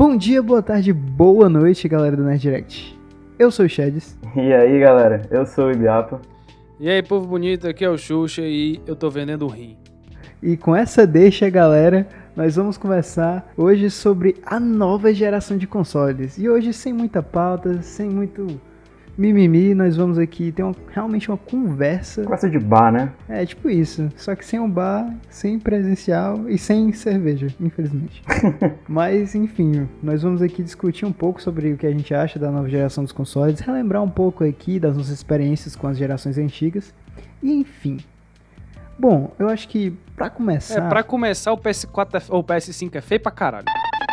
Bom dia, boa tarde, boa noite, galera do Nerd Direct. Eu sou o Sheds. E aí, galera, eu sou o Ibiapa. E aí, povo bonito, aqui é o Xuxa e eu tô vendendo rim. E com essa deixa, galera, nós vamos conversar hoje sobre a nova geração de consoles. E hoje, sem muita pauta, sem muito mimimi, nós vamos aqui ter uma- realmente uma conversa. Conversa de bar, né? É tipo isso, só que sem um bar, sem presencial e sem cerveja, infelizmente. Mas enfim, nós vamos aqui discutir um pouco sobre o que a gente acha da nova geração dos consoles, relembrar um pouco aqui das nossas experiências com as gerações antigas e enfim. Bom, eu acho que pra começar, É, pra começar, o PS4 é- ou o PS5 é feio pra caralho.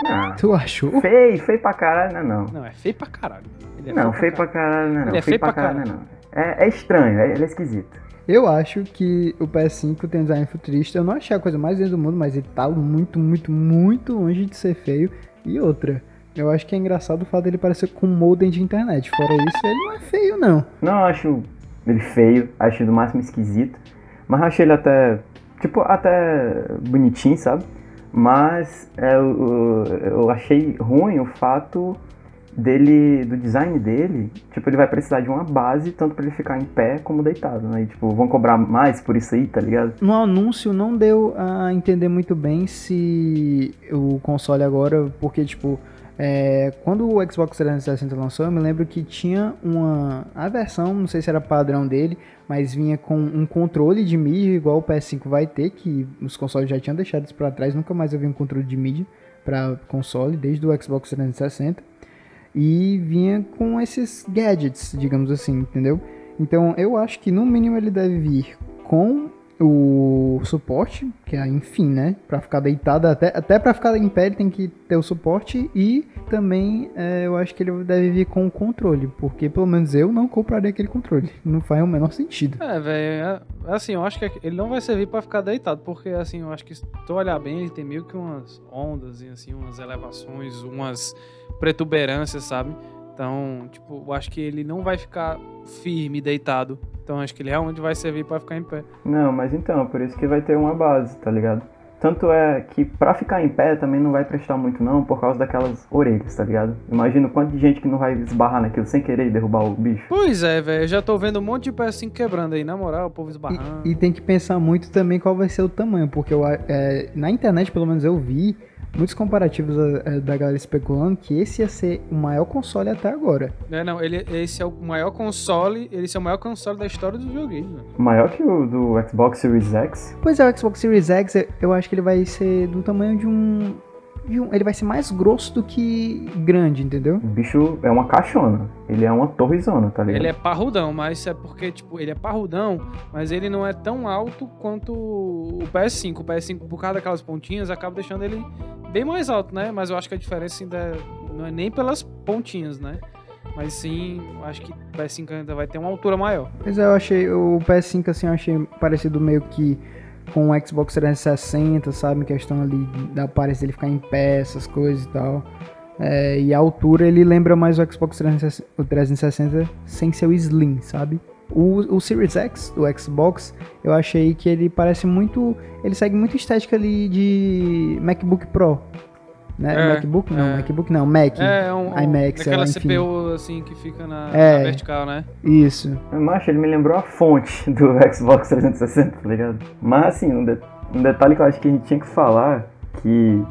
Ah, tu achou? feio, feio pra caralho, não é não. Não, é feio pra caralho. Ele é Não, feio pra caralho, não é não. Ele é feio pra caralho, não é não. É, é estranho, é, ele é esquisito. Eu acho que o PS5 tem um design futurista. Eu não achei a coisa mais linda do mundo, mas ele tá muito, muito, muito longe de ser feio. E outra, eu acho que é engraçado o fato dele parecer com um modem de internet. Fora isso, ele não é feio, não. Não acho ele feio, acho no máximo esquisito. Mas acho ele até, tipo, até bonitinho, sabe? Mas é, eu, eu achei ruim o fato dele, do design dele, tipo, ele vai precisar de uma base, tanto pra ele ficar em pé como deitado, né? E, tipo, vão cobrar mais por isso aí, tá ligado? No anúncio não deu a entender muito bem se o console agora, porque tipo, é, quando o Xbox 360 lançou, eu me lembro que tinha uma a versão, não sei se era padrão dele, mas vinha com um controle de mídia igual o PS5 vai ter, que os consoles já tinham deixado isso pra trás, nunca mais vi um controle de mídia para console desde o Xbox 360 e vinha com esses gadgets, digamos assim, entendeu? Então eu acho que no mínimo ele deve vir com o suporte, que é enfim, né? Pra ficar deitado, até, até pra ficar em pé ele tem que ter o suporte e também é, eu acho que ele deve vir com o controle, porque pelo menos eu não compraria aquele controle, não faz o menor sentido. É, velho, é- assim, eu acho que ele não vai servir pra ficar deitado, porque, assim, eu acho que se tu olhar bem, ele tem meio que umas ondas, e assim, umas elevações, umas protuberâncias, sabe? Então, tipo, eu acho que ele não vai ficar firme, deitado. Então, acho que ele realmente vai servir pra ficar em pé. Não, mas então, por isso que vai ter uma base, tá ligado? Tanto é que pra ficar em pé também não vai prestar muito não, por causa daquelas orelhas, tá ligado? Imagina o quanto de gente que não vai esbarrar naquilo sem querer e derrubar o bicho. Pois é, velho, eu já tô vendo um monte de PS5 quebrando aí, na moral, o povo esbarrando. E, e tem que pensar muito também qual vai ser o tamanho, porque eu, é, na internet, pelo menos eu vi, muitos comparativos é, da galera especulando que esse ia ser o maior console até agora. É, não, ele, esse é o maior console, esse é o maior console da história dos videogames, velho. Maior que o do Xbox Series X. Pois é, o Xbox Series X, eu- eu acho que ele vai ser do tamanho de um- Ele vai ser mais grosso do que grande, entendeu? O bicho é uma caixona. Ele é uma torrezona, tá ligado? Ele é parrudão, mas é porque, tipo, ele é parrudão, mas ele não é tão alto quanto o PS5. O PS5, por causa daquelas pontinhas, acaba deixando ele bem mais alto, né? Mas eu acho que a diferença ainda não é nem pelas pontinhas, né? Mas sim, eu acho que o PS5 ainda vai ter uma altura maior. Pois é, eu achei. O PS5, assim, eu achei parecido meio que com o Xbox 360, sabe? Em questão ali da aparência dele ficar em pé, essas coisas e tal. É, e a altura ele lembra mais o Xbox 360, o 360 sem ser o Slim, sabe? O, o Series X do Xbox, eu achei que ele parece muito. Ele segue muito estética ali de MacBook Pro. Né? É, MacBook não, é. MacBook não, Mac. É, um, um iMac, sei lá, aquela enfim. CPU assim que fica na, É. na vertical, né? Isso. Macho, ele me lembrou a fonte do Xbox 360, tá ligado? Mas assim, um, de- um detalhe que eu acho que a gente tinha que falar, que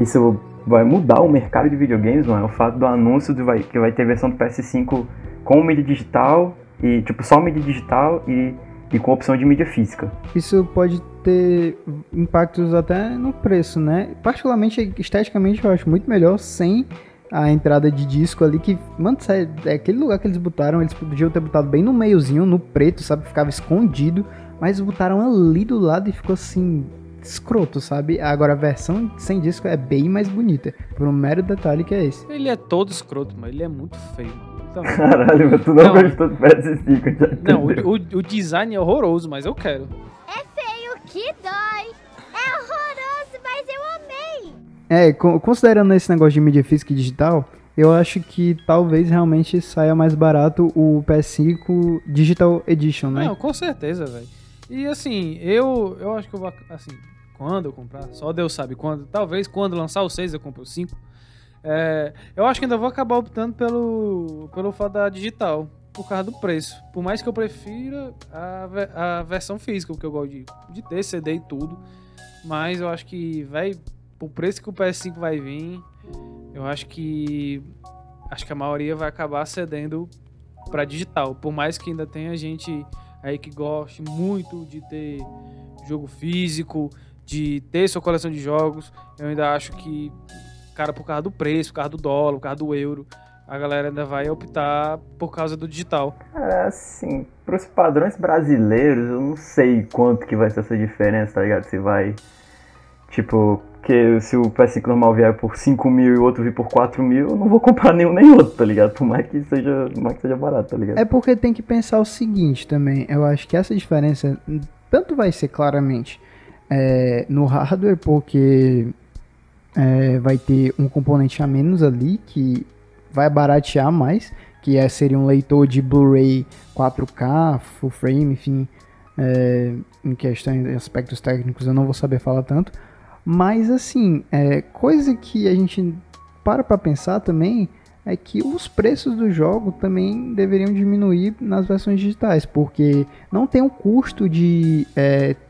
isso vai mudar o mercado de videogames, mano, é o fato do anúncio de vai, que vai ter versão do PS5 com mídia digital, e tipo, só mídia digital e, e com opção de mídia física. Isso pode ter impactos até no preço, né? Particularmente, esteticamente, eu acho muito melhor sem a entrada de disco ali, que, mano, sério, é aquele lugar que eles botaram, eles podiam ter botado bem no meiozinho, no preto, sabe? Ficava escondido, mas botaram ali do lado e ficou assim, escroto, sabe? Agora a versão sem disco é bem mais bonita, por um mero detalhe que é esse. Ele é todo escroto, mas ele é muito feio. Então, Caralho, mas tu não, Não. gostou do PS5, já não, o, o- o design é horroroso, mas eu quero. feio que dói. É horroroso, mas eu amei. É, co- considerando esse negócio de mídia física e digital, eu acho que talvez realmente saia mais barato o PS5 Digital Edition, né? Não, com certeza, velho. E assim, eu, eu acho que eu vou. Assim, quando eu comprar, só Deus sabe quando. Talvez quando lançar o 6 eu compro o 5. É, eu acho que ainda vou acabar optando pelo, pelo fato da digital, por causa do preço. Por mais que eu prefira a, a versão física, porque eu gosto de, de ter CD e tudo. Mas eu acho que, vai o preço que o PS5 vai vir, eu acho que. Acho que a maioria vai acabar cedendo pra digital. Por mais que ainda tenha gente aí que goste muito de ter jogo físico, de ter sua coleção de jogos, eu ainda acho que, cara, por causa do preço, por causa do dólar, por causa do euro, a galera ainda vai optar por causa do digital. Cara, assim, pros padrões brasileiros, eu não sei quanto que vai ser essa diferença, tá ligado? Se vai. Tipo, que se o PS5 normal vier por 5 mil e o outro vir por 4 mil, eu não vou comprar nenhum nem outro, tá ligado? Por mais que seja, por mais que seja barato, tá ligado? É porque tem que pensar o seguinte também. Eu acho que essa diferença tanto vai ser claramente é, no hardware, porque é, vai ter um componente a menos ali que vai baratear mais, que é, seria um leitor de Blu-ray 4K, full frame, enfim, é, em questão de aspectos técnicos eu não vou saber falar tanto. Mas assim, é, coisa que a gente para pra pensar também é que os preços do jogo também deveriam diminuir nas versões digitais, porque não tem o custo de estar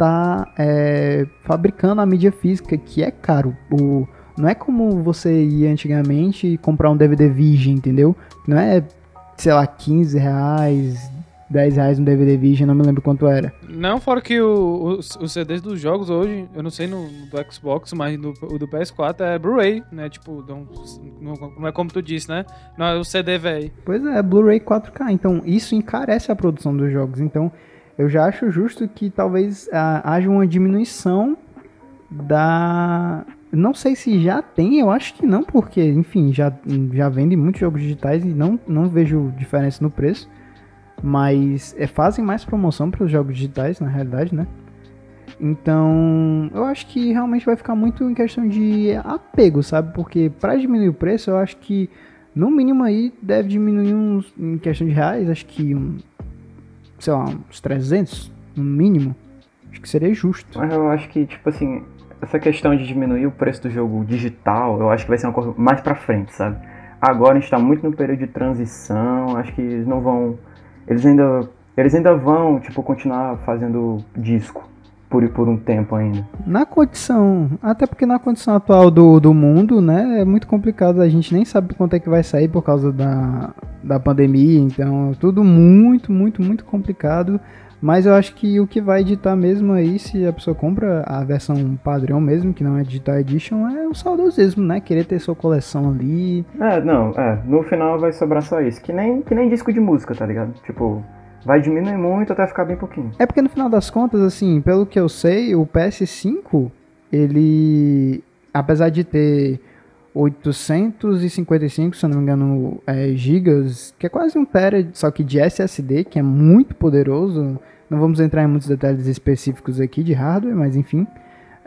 tá, é, fabricando a mídia física, que é caro. O, não é como você ia antigamente e comprar um DVD Virgem, entendeu? Não é, sei lá, 15 reais, 10 reais um DVD Virgem, não me lembro quanto era. Não, fora que o- os, os CDs dos jogos hoje, eu não sei no, no do Xbox, mas no, o do PS4 é Blu-ray, né? Tipo, não, não- não é como tu disse, né? Não é o CD, velho. Pois é, Blu-ray 4K. Então, isso encarece a produção dos jogos. Então, eu já acho justo que talvez ah, haja uma diminuição da. Não sei se já tem, eu acho que não, porque, enfim, já, já vendem muitos jogos digitais e não, não vejo diferença no preço. Mas é, fazem mais promoção para os jogos digitais, na realidade, né? Então, eu acho que realmente vai ficar muito em questão de apego, sabe? Porque para diminuir o preço, eu acho que no mínimo aí deve diminuir uns, em questão de reais, acho que sei lá, uns 300 no mínimo. Acho que seria justo. Mas eu acho que, tipo assim, essa questão de diminuir o preço do jogo digital, eu acho que vai ser uma coisa mais pra frente, sabe? Agora a gente tá muito no período de transição, acho que eles não vão. Eles ainda. Eles ainda vão, tipo, continuar fazendo disco por, por um tempo ainda. Na condição, até porque na condição atual do, do mundo, né, é muito complicado, a gente nem sabe quanto é que vai sair por causa da, da pandemia, então tudo muito, muito, muito complicado. Mas eu acho que o que vai editar mesmo aí, se a pessoa compra a versão padrão mesmo, que não é Digital Edition, é o saudosismo, né? Querer ter sua coleção ali. É, não, é. No final vai sobrar só isso. Que nem, que nem disco de música, tá ligado? Tipo, vai diminuir muito até ficar bem pouquinho. É porque no final das contas, assim, pelo que eu sei, o PS5, ele, apesar de ter 855, se eu não me engano, é, gigas, que é quase um tera, só que de SSD, que é muito poderoso. Não vamos entrar em muitos detalhes específicos aqui de hardware, mas enfim.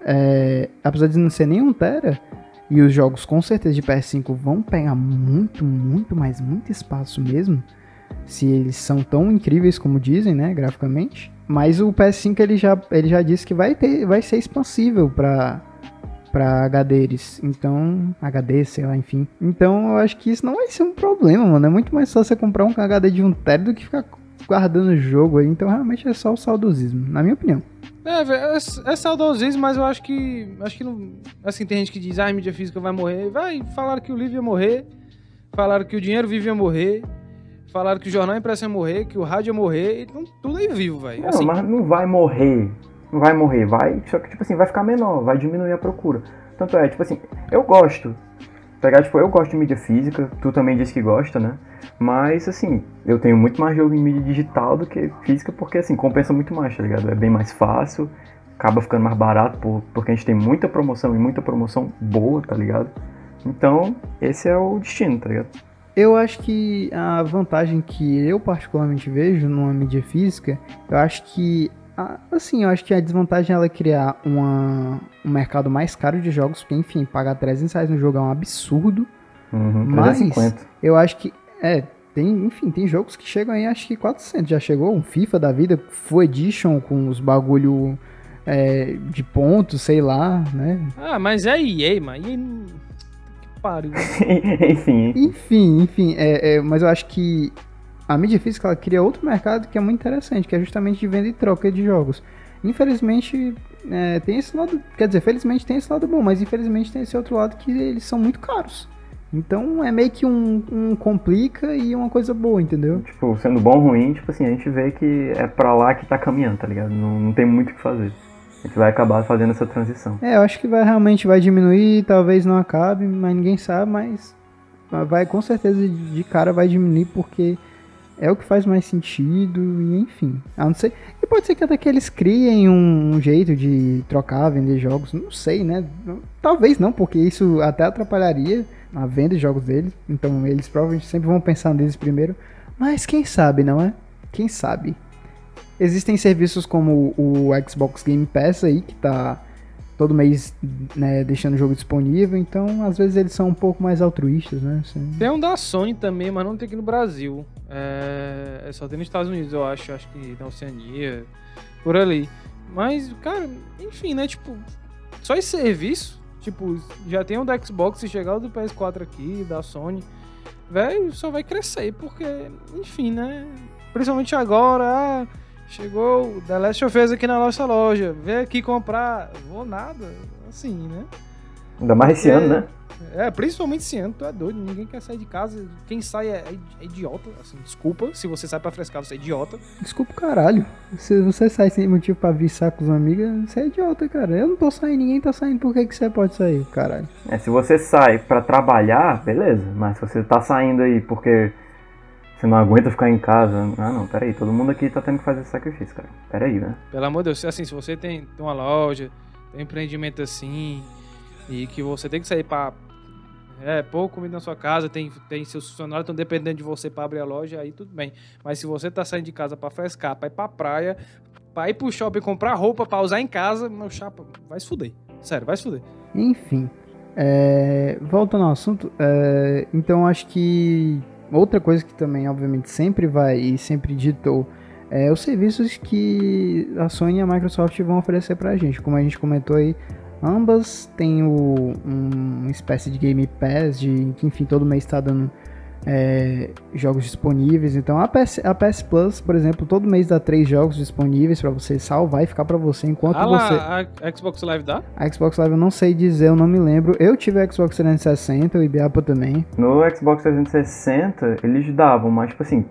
É, apesar de não ser nem um tera, e os jogos com certeza de PS5 vão pegar muito, muito, mas muito espaço mesmo se eles são tão incríveis como dizem, né, graficamente. Mas o PS5 ele já, ele já disse que vai ter, vai ser expansível para para HDs. Então, HD, sei lá, enfim. Então, eu acho que isso não vai ser um problema, mano. É muito mais fácil você comprar um HD de um tera do que ficar guardando o jogo aí. Então, realmente é só o saudosismo, na minha opinião. É, é, é saudosismo, mas eu acho que. Acho que não. Assim, tem gente que diz, ah, a mídia física vai morrer. Vai, falaram que o livro ia morrer. Falaram que o dinheiro vivo ia morrer. Falaram que o jornal impresso ia morrer, que o rádio ia morrer. Então, tudo aí vivo, velho. Não, Assim, mas não vai morrer. Não vai morrer, vai. Só que, tipo assim, vai ficar menor, vai diminuir a procura. Tanto é, tipo assim, eu gosto. Tá ligado? Tipo, eu gosto de mídia física, tu também disse que gosta, né? Mas, assim, eu tenho muito mais jogo em mídia digital do que física, porque, assim, compensa muito mais, tá ligado? É bem mais fácil, acaba ficando mais barato, por- porque a gente tem muita promoção e muita promoção boa, tá ligado? Então, esse é o destino, tá ligado? Eu acho que a vantagem que eu particularmente vejo numa mídia física, eu acho que assim, eu acho que a desvantagem é ela criar uma, um mercado mais caro de jogos, porque enfim, pagar 300 reais no jogo é um absurdo. Uhum, Mas- 350. Eu acho que é, tem, enfim, tem jogos que chegam aí, acho que 400 já chegou, um FIFA da vida, Full Edition com os bagulho é, de pontos, sei lá, né? Ah, mas é EA, mano. Pariu. enfim. Enfim, enfim, é, é, mas eu acho que a mídia física ela cria outro mercado que é muito interessante, que é justamente de venda e troca de jogos. Infelizmente, é, tem esse lado, quer dizer, felizmente tem esse lado bom, mas infelizmente tem esse outro lado que eles são muito caros. Então é meio que um, um complica e uma coisa boa, entendeu? Tipo, sendo bom ou ruim, tipo assim, a gente vê que é pra lá que tá caminhando, tá ligado? Não, não tem muito o que fazer. A gente vai acabar fazendo essa transição. É, eu acho que vai realmente vai diminuir, talvez não acabe, mas ninguém sabe, mas vai com certeza de cara vai diminuir porque é o que faz mais sentido e enfim. A não ser, e pode ser que até que eles criem um, um jeito de trocar, vender jogos, não sei, né? Talvez não, porque isso até atrapalharia a venda de jogos deles. Então eles provavelmente sempre vão pensar neles primeiro. Mas quem sabe, não é? Quem sabe? Existem serviços como o Xbox Game Pass aí, que tá todo mês né, deixando o jogo disponível, então às vezes eles são um pouco mais altruístas, né? Assim. Tem um da Sony também, mas não tem aqui no Brasil. É, é só tem nos Estados Unidos, eu acho, acho que na Oceania, por ali. Mas, cara, enfim, né? Tipo, só esse serviço Tipo, já tem o da Xbox, se chegar o do PS4 aqui, da Sony, velho, só vai crescer, porque, enfim, né? Principalmente agora, ah, chegou o The Last of Us aqui na nossa loja, vem aqui comprar, vou nada, assim, né? Ainda mais esse ano, né? É, principalmente esse ano, tu é doido, ninguém quer sair de casa. Quem sai é, é idiota, assim, desculpa. Se você sai pra frescar, você é idiota. Desculpa, caralho. Se você sai sem motivo pra viçar com os amigos, você é idiota, cara. Eu não tô saindo, ninguém tá saindo, por que, que você pode sair, caralho? É, se você sai pra trabalhar, beleza. Mas se você tá saindo aí porque você não aguenta ficar em casa. Ah, não, peraí, todo mundo aqui tá tendo que fazer esse sacrifício, cara. Peraí, né? Pelo amor de Deus, assim, se você tem, uma loja, tem um empreendimento assim, e que você tem que sair pra é, pôr comida na sua casa, tem, tem seus funcionários estão dependendo de você para abrir a loja, aí tudo bem. Mas se você tá saindo de casa para frescar, para ir pra praia, para ir pro shopping comprar roupa para usar em casa, meu chapa, vai se fuder. Sério, vai se fuder. Enfim, é, voltando ao assunto, é, então acho que outra coisa que também, obviamente, sempre vai e sempre ditou é os serviços que a Sony e a Microsoft vão oferecer pra gente. Como a gente comentou aí, Ambas têm o, um, uma espécie de Game Pass, de, que enfim, todo mês está dando é, jogos disponíveis. Então a PS, a PS Plus, por exemplo, todo mês dá três jogos disponíveis para você salvar e ficar para você enquanto ah, você. Lá, a Xbox Live dá? A Xbox Live eu não sei dizer, eu não me lembro. Eu tive a Xbox 360, o Ibiapa também. No Xbox 360 eles davam, mas tipo assim,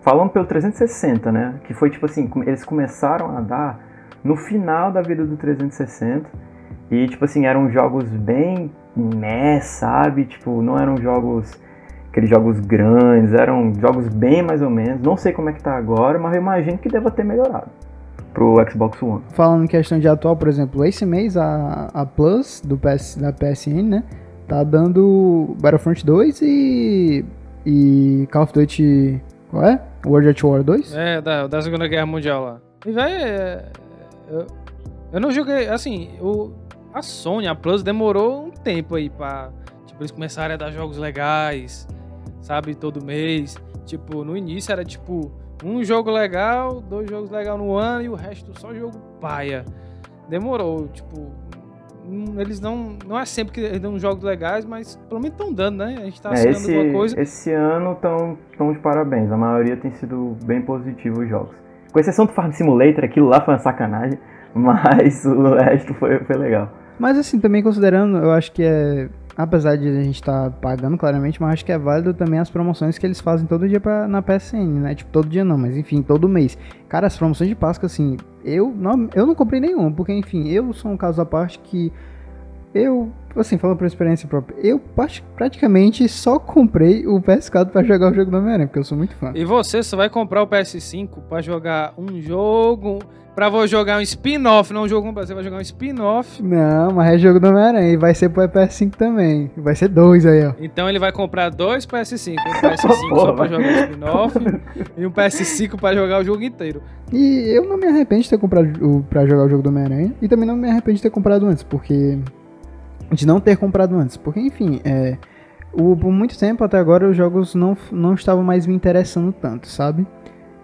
falando pelo 360, né? Que foi tipo assim, eles começaram a dar no final da vida do 360 e, tipo assim, eram jogos bem meh, sabe? Tipo, não eram jogos, aqueles jogos grandes, eram jogos bem mais ou menos. Não sei como é que tá agora, mas eu imagino que deva ter melhorado pro Xbox One. Falando em questão de atual, por exemplo, esse mês a, a Plus do PS, da PSN, né? Tá dando Battlefront 2 e. e Call of Duty. Qual é? World at War 2? É, da, da Segunda Guerra Mundial lá. E, velho, é, eu, eu não joguei. Assim, eu, a Sony, a Plus, demorou um tempo aí pra tipo, eles começarem a dar jogos legais, sabe, todo mês. Tipo, no início era tipo um jogo legal, dois jogos legais no ano e o resto só jogo paia. Demorou, tipo, hum, eles não. Não é sempre que eles dão jogos legais, mas pelo menos estão dando, né? A gente tá é, esse, alguma coisa. Esse ano estão tão de parabéns. A maioria tem sido bem positivo os jogos. Com exceção do Farm Simulator, aquilo lá foi uma sacanagem, mas o resto foi, foi legal. Mas assim, também considerando, eu acho que é. Apesar de a gente estar tá pagando claramente, mas acho que é válido também as promoções que eles fazem todo dia pra, na PSN, né? Tipo, todo dia não, mas enfim, todo mês. Cara, as promoções de Páscoa, assim, eu não, eu não comprei nenhum, porque enfim, eu sou um caso à parte que eu, assim, falando por experiência própria, eu praticamente só comprei o PS4 para jogar o jogo do Homem-Aranha, porque eu sou muito fã. E você só vai comprar o PS5 para jogar um jogo Pra vou jogar um spin-off, não um jogo completo. Você vai jogar um spin-off. Não, mas é jogo do Homem-Aranha. E vai ser pro PS5 também. Vai ser dois aí, ó. Então ele vai comprar dois PS5. Um PS5 só pra jogar o spin-off e um PS5 pra jogar o jogo inteiro. E eu não me arrependo de ter comprado o, pra jogar o jogo do Homem-Aranha. E também não me arrependo de ter comprado antes, porque. De não ter comprado antes. Porque, enfim, é. O, por muito tempo até agora os jogos não, não estavam mais me interessando tanto, sabe?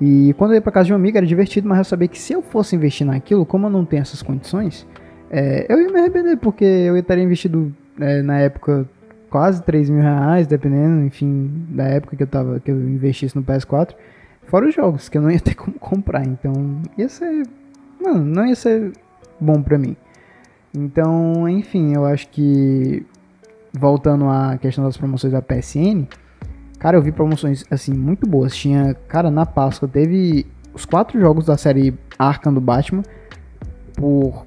E quando eu ia pra casa de um amigo era divertido, mas eu sabia que se eu fosse investir naquilo, como eu não tenho essas condições, é, eu ia me arrepender, porque eu estaria investido é, na época quase 3 mil reais, dependendo, enfim, da época que eu tava, que eu investisse no PS4. Fora os jogos, que eu não ia ter como comprar. Então, ia ser. Mano, não ia ser bom pra mim. Então, enfim, eu acho que. Voltando à questão das promoções da PSN. Cara, eu vi promoções, assim, muito boas. Tinha, cara, na Páscoa teve os quatro jogos da série Arkham do Batman por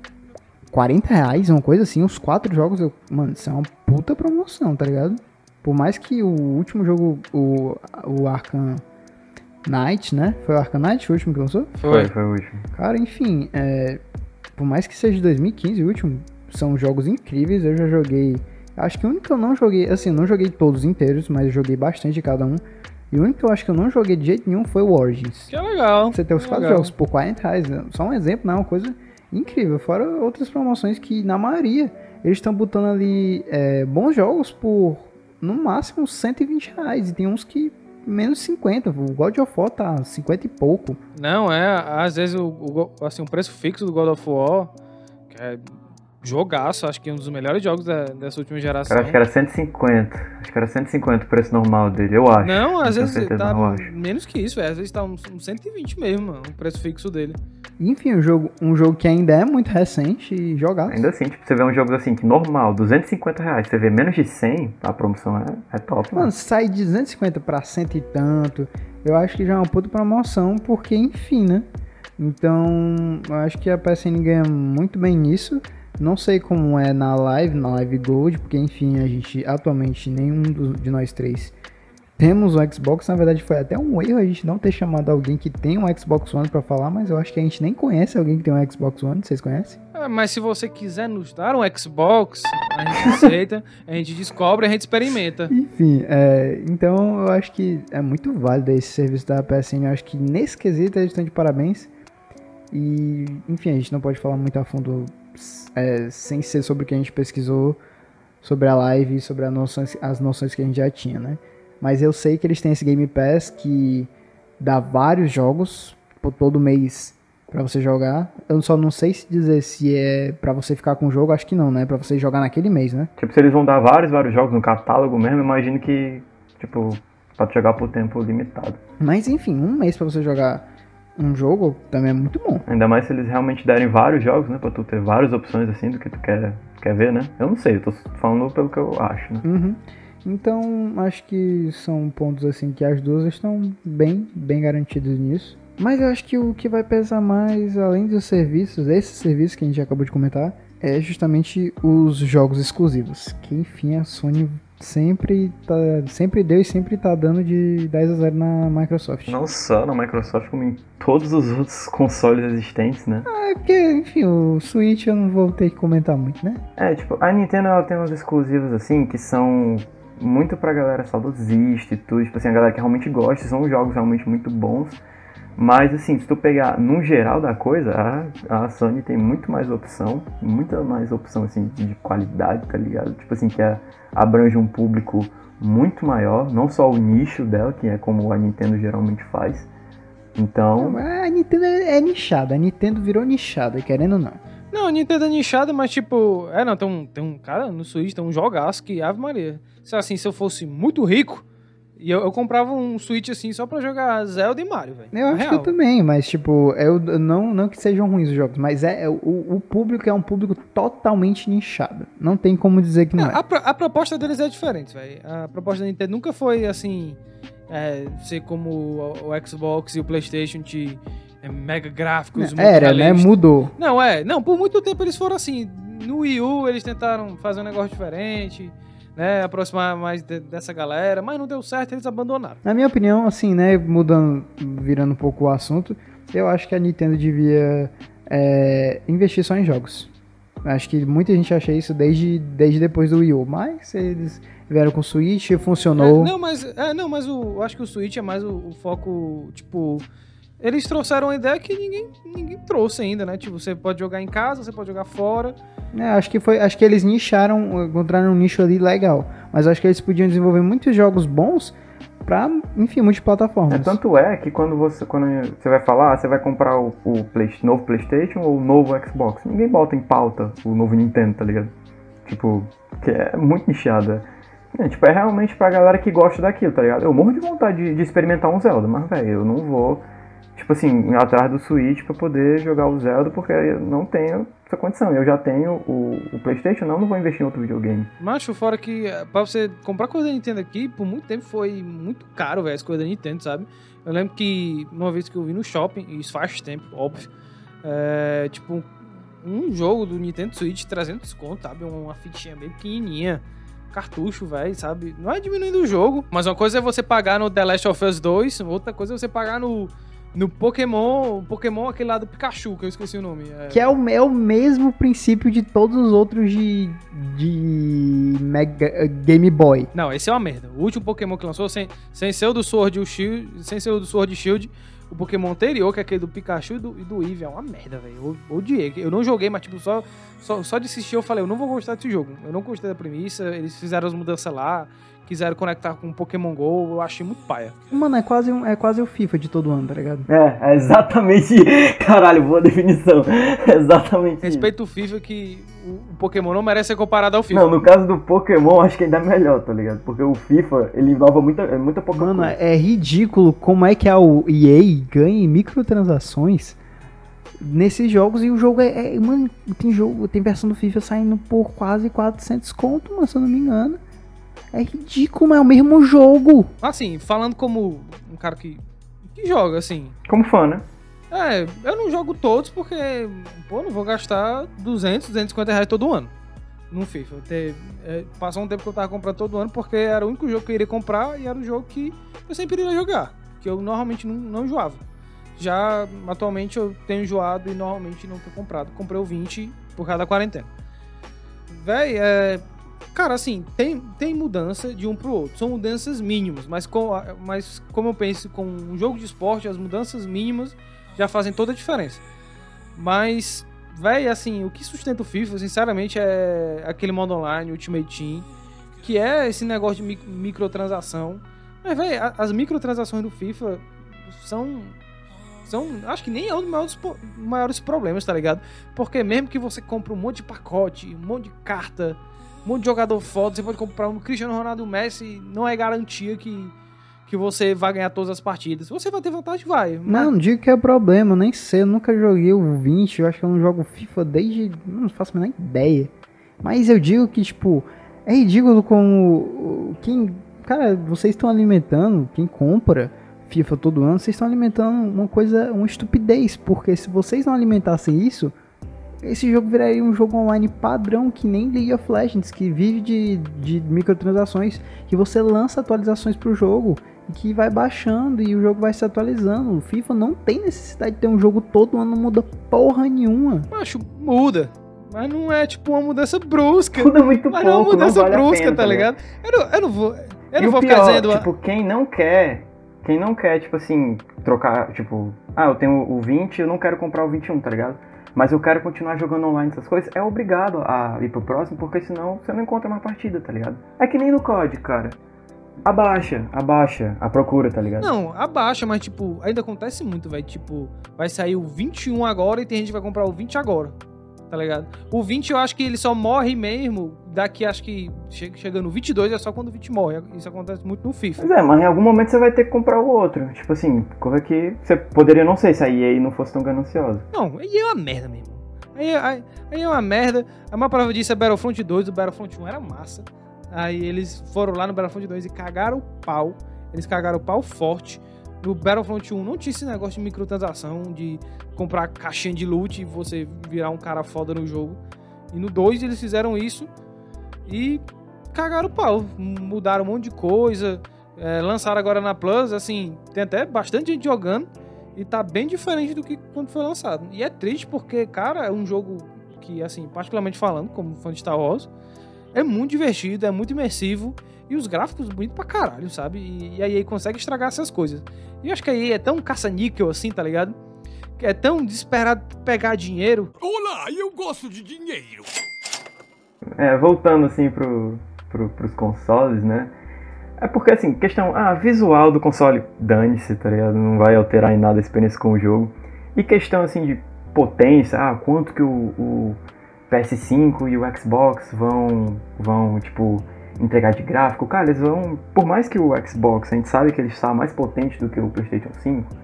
40 reais, uma coisa assim. Os quatro jogos, eu, mano, isso é uma puta promoção, tá ligado? Por mais que o último jogo, o, o Arkham Knight, né? Foi o Arkham Knight o último que lançou? Foi, foi o último. Cara, enfim, é, por mais que seja de 2015 o último, são jogos incríveis. Eu já joguei. Acho que o único que eu não joguei, assim, eu não joguei todos inteiros, mas eu joguei bastante de cada um. E o único que eu acho que eu não joguei de jeito nenhum foi o Origins. Que é legal. Você tem os quatro legal. jogos por 40 reais, né? só um exemplo, não é uma coisa incrível. Fora outras promoções que, na maioria, eles estão botando ali é, bons jogos por, no máximo, 120 reais. E tem uns que menos 50. O God of War tá 50 e pouco. Não, é, às vezes o, o, assim, o preço fixo do God of War, que é jogaço, acho que é um dos melhores jogos da- dessa última geração. Cara, acho que era 150. Acho que era 150 o preço normal dele, eu acho. Não, às vezes certeza, tá não, eu acho. menos que isso, velho. às vezes tá uns, uns 120 mesmo, mano, o preço fixo dele. Enfim, um jogo, um jogo que ainda é muito recente e jogado. Ainda assim, tipo, você vê um jogo assim, que normal, 250 reais, você vê menos de 100, a promoção é, é top, mano. Mano, sai de 250 pra cento e tanto. Eu acho que já é uma puta promoção, porque enfim, né? Então, eu acho que a PSN ganha muito bem nisso. Não sei como é na live, na live Gold, porque enfim, a gente atualmente nenhum de nós três temos um Xbox. Na verdade, foi até um erro a gente não ter chamado alguém que tem um Xbox One pra falar, mas eu acho que a gente nem conhece alguém que tem um Xbox One. Vocês conhecem? É, mas se você quiser nos dar um Xbox, a gente aceita, a gente descobre, a gente experimenta. Enfim, é, então eu acho que é muito válido esse serviço da PSN. Eu acho que nesse quesito eles estão de parabéns. E, enfim, a gente não pode falar muito a fundo é, sem ser sobre o que a gente pesquisou sobre a live e sobre as noções, as noções que a gente já tinha, né? Mas eu sei que eles têm esse Game Pass que dá vários jogos por todo mês pra você jogar. Eu só não sei se dizer se é pra você ficar com o jogo, acho que não, né? Pra você jogar naquele mês, né? Tipo, se eles vão dar vários, vários jogos no catálogo mesmo, imagino que, tipo, pode jogar por tempo limitado. Mas enfim, um mês pra você jogar um jogo também é muito bom. Ainda mais se eles realmente derem vários jogos, né? Pra tu ter várias opções assim do que tu quer, quer ver, né? Eu não sei, eu tô falando pelo que eu acho, né? Uhum. Então, acho que são pontos assim que as duas estão bem, bem garantidas nisso. Mas eu acho que o que vai pesar mais, além dos serviços, esses serviços que a gente acabou de comentar, é justamente os jogos exclusivos. Que enfim, a Sony sempre, tá, sempre deu e sempre tá dando de 10 a 0 na Microsoft. Não só na Microsoft, como em todos os outros consoles existentes, né? É porque, enfim, o Switch eu não vou ter que comentar muito, né? É, tipo, a Nintendo ela tem uns exclusivos assim que são muito pra galera saudosista e tudo, tipo assim, a galera que realmente gosta, são jogos realmente muito bons. Mas assim, se tu pegar no geral da coisa, a, a Sony tem muito mais opção, muita mais opção assim de qualidade, tá ligado? Tipo assim, que a- abrange um público muito maior, não só o nicho dela, que é como a Nintendo geralmente faz. Então, A Nintendo é é nichada, a Nintendo virou nichada, querendo ou não. Não, a Nintendo é nichada, mas tipo. É, não, tem um, tem um cara no Switch, tem um jogaço que Ave Maria. Se assim, se eu fosse muito rico, e eu, eu comprava um Switch assim só pra jogar Zelda e Mario, velho. Eu acho Real. que eu também, mas tipo, eu não, não que sejam ruins os jogos, mas é, é o, o público é um público totalmente nichado. Não tem como dizer que não Não, é. a, pro- a proposta deles é diferente, velho. A proposta da Nintendo nunca foi assim. É, ser como o, o Xbox e o PlayStation é, mega gráficos. muito Era, né? Mudou. Não, é. Não, por muito tempo eles foram assim. No Wii U eles tentaram fazer um negócio diferente, né? Aproximar mais de- dessa galera, mas não deu certo, eles abandonaram. Na minha opinião, assim, né, mudando, virando um pouco o assunto, eu acho que a Nintendo devia é, investir só em jogos. Acho que muita gente acha isso desde, desde depois do Wii U, mas eles vieram com o Switch, funcionou. É, não, mas, é, não, mas o, eu acho que o Switch é mais o, o foco, tipo. Eles trouxeram uma ideia que ninguém, ninguém trouxe ainda, né? Tipo, você pode jogar em casa, você pode jogar fora. É, acho que foi, acho que eles nicharam, encontraram um nicho ali legal. Mas acho que eles podiam desenvolver muitos jogos bons pra, enfim, É, multiplataformas. tanto é que quando você, quando você vai falar, você vai comprar o, o Play- novo PlayStation ou o novo Xbox. Ninguém bota em pauta o novo Nintendo, tá ligado? Tipo, que é muito nichado. é. É, tipo, é realmente pra galera que gosta daquilo, tá ligado? Eu morro de vontade de, de experimentar um Zelda, mas, velho, eu não vou, tipo assim, atrás do Switch pra poder jogar o Zelda, porque eu não tenho essa condição. Eu já tenho o, o PlayStation, não, não vou investir em outro videogame. Macho, fora que eh, pra você comprar coisa da Nintendo aqui, por muito tempo foi muito caro, velho, as coisas da Nintendo, sabe? Eu lembro que uma vez que eu vi no shopping, e isso faz tempo, óbvio, é, tipo, um jogo do Nintendo Switch, 300 conto, sabe? Uma fitinha bem pequenininha, cartucho, velho, sabe? Não é diminuindo o jogo, mas uma coisa é você pagar no The Last of Us 2, outra coisa é você pagar no, no Pokémon, Pokémon aquele lá do Pikachu, que eu esqueci o nome. É... Que é o, é o mesmo princípio de todos os outros de, de Mega, Game Boy. Não, esse é uma merda. O último Pokémon que lançou, sem, sem ser o do Sword e Shield, sem ser o do Sword Shield, o Pokémon anterior, que é aquele do Pikachu e do, e do Eevee, é uma merda, velho. Eu odiei. Eu não joguei, mas tipo, só, só, só de assistir eu falei, eu não vou gostar desse jogo. Eu não gostei da premissa, eles fizeram as mudanças lá, quiseram conectar com o Pokémon GO, eu achei muito paia. Mano, é quase, um, é quase o FIFA de todo ano, tá ligado? É, é exatamente. Caralho, boa definição. É exatamente. isso. Respeito o FIFA que o Pokémon não merece ser comparado ao FIFA. Não, no caso do Pokémon, acho que ainda é melhor, tá ligado? Porque o FIFA, ele inova muita, é muita pouca Mano, é ridículo como é que a o EA ganha em microtransações nesses jogos e o jogo é, é- mano, tem jogo, tem versão do FIFA saindo por quase 400 conto, mano, se eu não me engano. É ridículo, mas é o mesmo jogo. Assim, falando como um cara que, que joga, assim. Como fã, né? É, eu não jogo todos porque, pô, não vou gastar 200, 250 reais todo ano no FIFA. Te- é, passou um tempo que eu tava comprando todo ano porque era o único jogo que eu iria comprar e era o jogo que eu sempre iria jogar. Que eu normalmente não, não enjoava. Já atualmente eu tenho enjoado e normalmente não tenho comprado. Comprei o 20 por causa da quarentena. Véi, é. Cara, assim, tem, tem mudança de um pro outro. São mudanças mínimas, mas, com, mas como eu penso com um jogo de esporte, as mudanças mínimas já fazem toda a diferença. Mas, véi, assim, o que sustenta o FIFA, sinceramente, é aquele modo online, Ultimate Team, que é esse negócio de mic- microtransação. Mas, a- as microtransações do FIFA são. São, acho que nem é um dos maiores, maiores problemas, tá ligado? Porque mesmo que você compre um monte de pacote, um monte de carta, um monte de jogador foda, você pode comprar um Cristiano Ronaldo e um Messi, não é garantia que, que você vai ganhar todas as partidas. Você vai ter vantagem, vai. mas- Não, não digo que é problema, nem sei, eu nunca joguei o 20, eu acho que eu não jogo FIFA desde. Não faço a menor ideia. Mas eu digo que, tipo, é ridículo como. Quem. Cara, vocês estão alimentando, quem compra FIFA todo ano, vocês estão alimentando uma coisa, uma estupidez, porque se vocês não alimentassem isso, esse jogo viraria um jogo online padrão que nem League of Legends, que vive de, de microtransações, que você lança atualizações pro jogo e que vai baixando e o jogo vai se atualizando. O FIFA não tem necessidade de ter um jogo todo ano, não muda porra nenhuma. Macho, muda. Mas não é tipo uma mudança brusca. Muda muito Mas não é uma pouco, não mudança vale a brusca, pena, tá ligado? Eu não, eu não vou. Eu E não vou pior, ficar dizendo. tipo, quem não quer, quem não quer, tipo assim, trocar, tipo, ah, eu tenho o 20, eu não quero comprar o 21, tá ligado? Mas eu quero continuar jogando online essas coisas, é obrigado a ir pro próximo, porque senão você não encontra mais partida, tá ligado? É que nem no COD, cara. Abaixa, abaixa a procura, tá ligado? Não, abaixa, mas tipo, ainda acontece muito, velho. Tipo, vai sair o 21 agora e tem gente que vai comprar o 20 agora. Tá ligado? O 20 eu acho que ele só morre mesmo daqui, acho que che- chegando no 22 é só quando o 20 morre. Isso acontece muito no FIFA. Mas é, mas em algum momento você vai ter que comprar o outro. Tipo assim, coisa que você poderia não sei se a EA não fosse tão gananciosa. Não, aí é uma merda mesmo. Aí, aí, aí é uma merda. A maior prova disso é Battlefront 2. O Battlefront 1 era massa. Aí eles foram lá no Battlefront 2 e cagaram o pau. Eles cagaram o pau forte. No Battlefront 1 não tinha esse negócio de microtransação, de comprar caixinha de loot e você virar um cara foda no jogo. E no 2 eles fizeram isso e cagaram o pau. Mudaram um monte de coisa. é, lançaram agora na Plus, assim, tem até bastante gente jogando. E tá bem diferente do que quando foi lançado. E é triste porque, cara, é um jogo que, assim, particularmente falando, como fã de Star Wars, é muito divertido, é muito imersivo. E os gráficos bonitos pra caralho, sabe? E, e consegue estragar essas coisas. E eu acho que a EA é tão caça-níquel assim, tá ligado? Que é tão desesperado pegar dinheiro. Olá, eu gosto de dinheiro. É, voltando assim pro, pro, pros consoles, né? É porque assim, questão, ah, visual do console, dane-se, tá ligado? Não vai alterar em nada a experiência com o jogo. E questão assim de potência, ah, quanto que o, o PS5 e o Xbox vão, vão tipo, entregar de gráfico, cara, eles vão. Por mais que o Xbox, a gente sabe que ele está mais potente do que o PlayStation 5.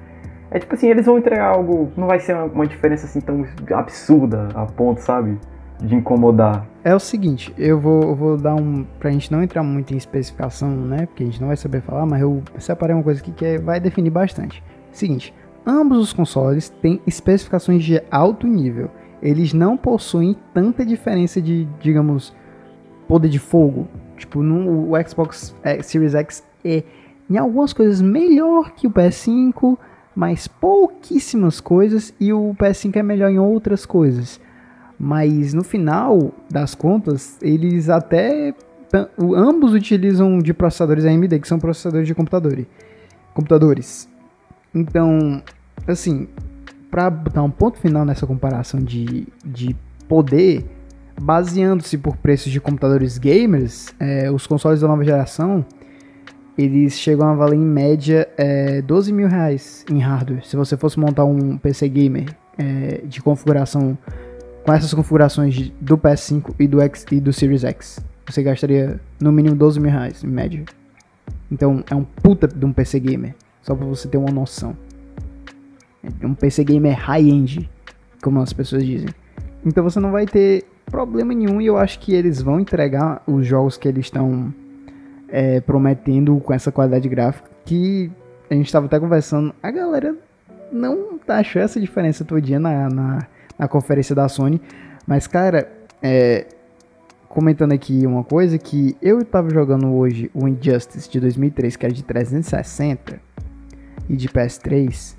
É tipo assim, eles vão entregar algo. Não vai ser uma, uma diferença assim tão absurda a ponto, sabe? De incomodar. É o seguinte, eu vou, eu vou dar um. Pra gente não entrar muito em especificação, né? Porque a gente não vai saber falar, mas eu separei uma coisa aqui que é, vai definir bastante. Seguinte, ambos os consoles têm especificações de alto nível. Eles não possuem tanta diferença de, digamos, poder de fogo. Tipo, no, o Xbox Series X é em algumas coisas melhor que o PS5, mas pouquíssimas coisas, e o PS5 é melhor em outras coisas. Mas no final das contas, eles até ambos utilizam de processadores AMD, que são processadores de computador, computadores. Então, assim, para dar um ponto final nessa comparação de, de poder, baseando-se por preços de computadores gamers, é, os consoles da nova geração eles chegam a valer em média é, 12 mil reais em hardware. Se você fosse montar um PC gamer é, de configuração com essas configurações do PS5 e do X e do Series X, você gastaria no mínimo 12 mil reais em média. Então é um puta de um PC gamer, só para você ter uma noção. É um PC gamer high-end, como as pessoas dizem. Então você não vai ter problema nenhum e eu acho que eles vão entregar os jogos que eles estão é, prometendo com essa qualidade gráfica que a gente estava até conversando. A galera não achou essa diferença todinha na, na, na conferência da Sony. Mas, cara, é, comentando aqui uma coisa que eu estava jogando hoje o Injustice de 2003, que era de 360 e de PS3,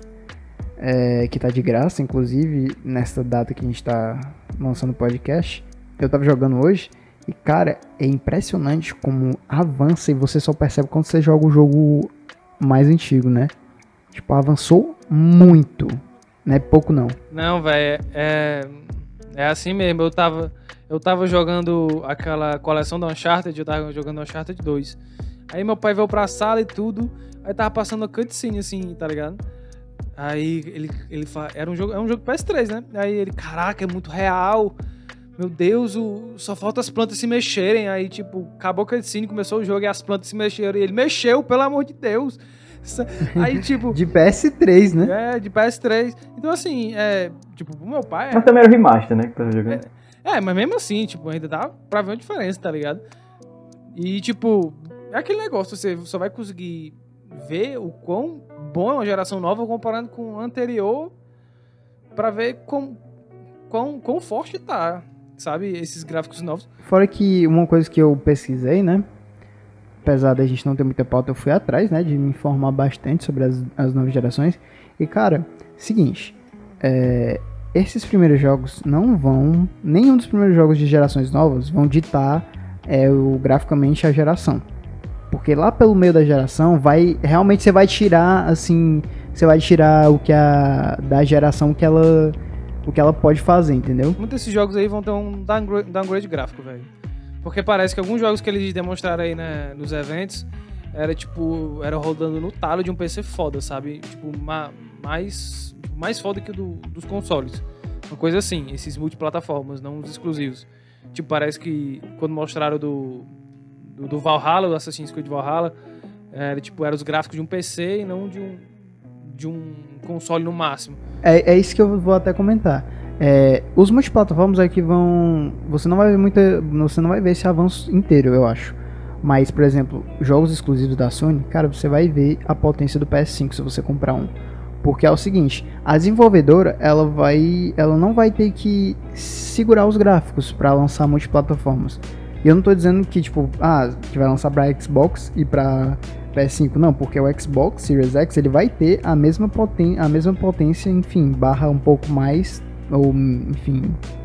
é, que tá de graça, inclusive, nessa data que a gente tá lançando o podcast. Eu tava jogando hoje e, cara, é impressionante como avança e você só percebe quando você joga o jogo mais antigo, né? Tipo, avançou muito. Não é pouco, não. Não, velho, é, é assim mesmo. Eu tava, eu tava jogando aquela coleção da Uncharted, eu tava jogando Uncharted 2. Aí meu pai veio pra sala e tudo, aí tava passando a cutscene assim, tá ligado? Aí ele, ele fala, era um jogo, é um jogo PS3, né? Aí ele, caraca, é muito real. Meu Deus, o, só falta as plantas se mexerem. Aí, tipo, acabou a cutscene, começou o jogo e as plantas se mexeram. E ele mexeu, pelo amor de Deus. Aí, tipo. de PS3, né? É, de PS3. Então, assim, é. Tipo, o meu pai. É, mas também era o remaster, né? Que tava jogando. É, é, mas mesmo assim, tipo, ainda dá pra ver uma diferença, tá ligado? E, tipo, é aquele negócio, você só vai conseguir ver o quão bom é uma geração nova comparando com a anterior para ver quão, quão, quão forte tá, sabe, esses gráficos novos. Fora que uma coisa que eu pesquisei, né, apesar da gente não ter muita pauta, eu fui atrás, né, de me informar bastante sobre as, as novas gerações. E, cara, seguinte, é, esses primeiros jogos não vão, nenhum dos primeiros jogos de gerações novas vão ditar é, o, graficamente a geração. Porque lá pelo meio da geração, vai realmente você vai tirar assim, você vai tirar o que a da geração que ela o que ela pode fazer, entendeu? Muitos desses jogos aí vão ter um downgrade, downgrade gráfico, velho. Porque parece que alguns jogos que eles demonstraram aí né, nos eventos era tipo, era rodando no talo de um PC foda, sabe? Tipo, ma, mais mais foda que o do, dos consoles. Uma coisa assim, esses multiplataformas, não os exclusivos. Tipo, parece que quando mostraram do do, do Valhalla, do Assassin's Creed Valhalla, era tipo, eram os gráficos de um PC e não de um, de um console no máximo. É, é isso que eu vou até comentar. É, os multiplataformas aqui vão. Você não vai ver muita. Você não vai ver esse avanço inteiro, eu acho. Mas, por exemplo, jogos exclusivos da Sony, cara, você vai ver a potência do PS5 se você comprar um. Porque é o seguinte, a desenvolvedora, ela vai, ela não vai ter que segurar os gráficos para lançar multiplataformas. E eu não tô dizendo que, tipo, ah, que vai lançar pra Xbox e pra PS5, não, porque o Xbox Series X ele vai ter a mesma, poten a mesma potência, enfim, barra um pouco mais, ou enfim,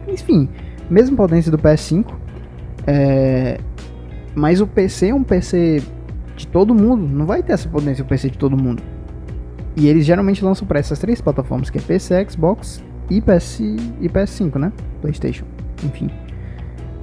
enfim, mesma potência do PS5. É, mas o PC é um PC de todo mundo, não vai ter essa potência o PC de todo mundo. E eles geralmente lançam para essas três plataformas, que é PC, Xbox e, PS, e PS5, né? PlayStation, enfim.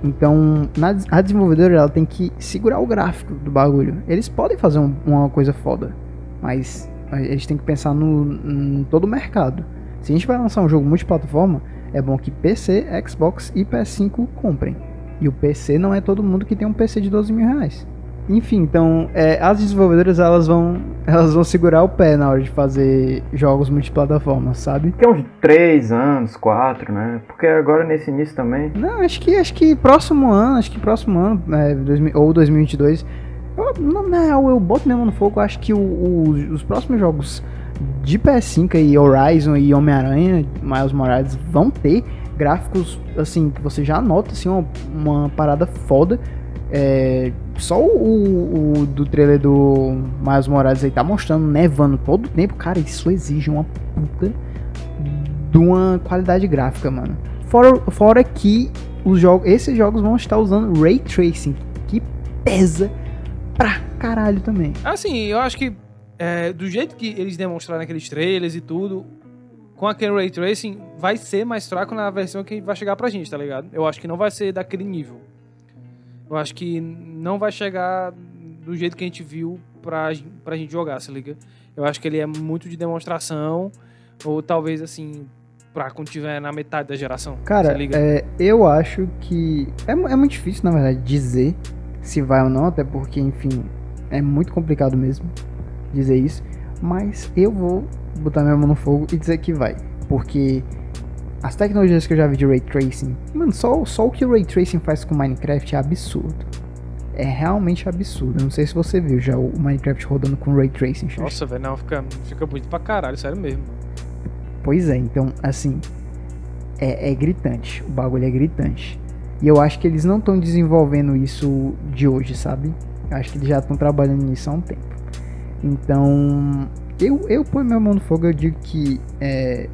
Então, na, a desenvolvedora ela tem que segurar o gráfico do bagulho. Eles podem fazer um, uma coisa foda, mas eles têm que pensar no, em todo o mercado. Se a gente vai lançar um jogo multiplataforma, é bom que PC, Xbox e PS5 comprem. E o PC não é todo mundo que tem um PC de 12 mil reais. Enfim, então é, as desenvolvedoras elas vão, elas vão segurar o pé na hora de fazer jogos multiplataformas, sabe? Que é uns 3 anos, 4, né? Porque agora nesse início também. Não, acho que acho que próximo ano, acho que próximo ano, é, 2000 ou 2022, eu, não, na real, eu boto mesmo no fogo, acho que o- o- os próximos jogos de PS5 e Horizon e Homem-Aranha, Miles Morales, vão ter gráficos, assim, que você já nota, assim, uma, uma parada foda. É, só o, o do trailer do Miles Morales aí tá mostrando nevando todo o tempo. Cara, isso exige uma puta de uma qualidade gráfica, mano. Fora, fora que os jogos, esses jogos vão estar usando Ray Tracing, que pesa pra caralho também. Assim, eu acho que é, do jeito que eles demonstraram naqueles trailers e tudo, com aquele Ray Tracing, vai ser mais fraco na versão que vai chegar pra gente, tá ligado? Eu acho que não vai ser daquele nível. Eu acho que não vai chegar do jeito que a gente viu pra, pra gente jogar, se liga? Eu acho que ele é muito de demonstração, ou talvez assim, pra quando tiver na metade da geração. Cara, é, eu acho que. É, é muito difícil, na verdade, dizer se vai ou não, até porque, enfim, é muito complicado mesmo dizer isso. Mas eu vou botar minha mão no fogo e dizer que vai. Porque as tecnologias que eu já vi de Ray Tracing, mano, só, só o que o Ray Tracing faz com Minecraft é absurdo. É realmente absurdo. Eu não sei se você viu já o Minecraft rodando com Ray Tracing. Nossa, velho, não, fica, fica bonito pra caralho, sério mesmo. Pois é, então, assim, é, é gritante. O bagulho é gritante. E eu acho que eles não estão desenvolvendo isso de hoje, sabe? Eu acho que eles já estão trabalhando nisso há um tempo. Então, eu, eu ponho minha mão no fogo, eu digo que é,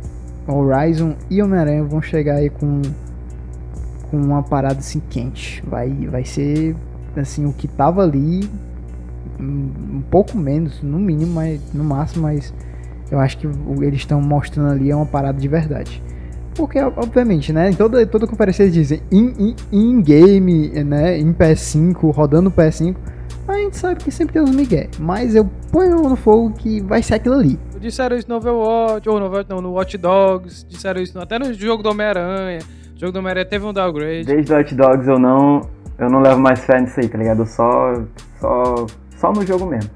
Horizon e Homem-Aranha vão chegar aí com, com uma parada assim quente. Vai, vai ser, assim, o que tava ali, um, um pouco menos, no mínimo, mas no máximo, mas eu acho que eles estão mostrando ali é uma parada de verdade. Porque, obviamente, né? Em toda, toda conferência eles dizem in, in, in game, né? Em PS5, rodando PS5. A gente sabe que sempre tem uns migué. Mas eu ponho no fogo que vai ser aquilo ali. Disseram isso no Overwatch, ou no Overwatch não, no Watch Dogs, disseram isso até no jogo do Homem-Aranha. O jogo do Homem-Aranha teve um downgrade. Desde Hot Dogs eu não, eu não levo mais fé nisso aí, tá ligado? Eu Só, só, só no jogo mesmo.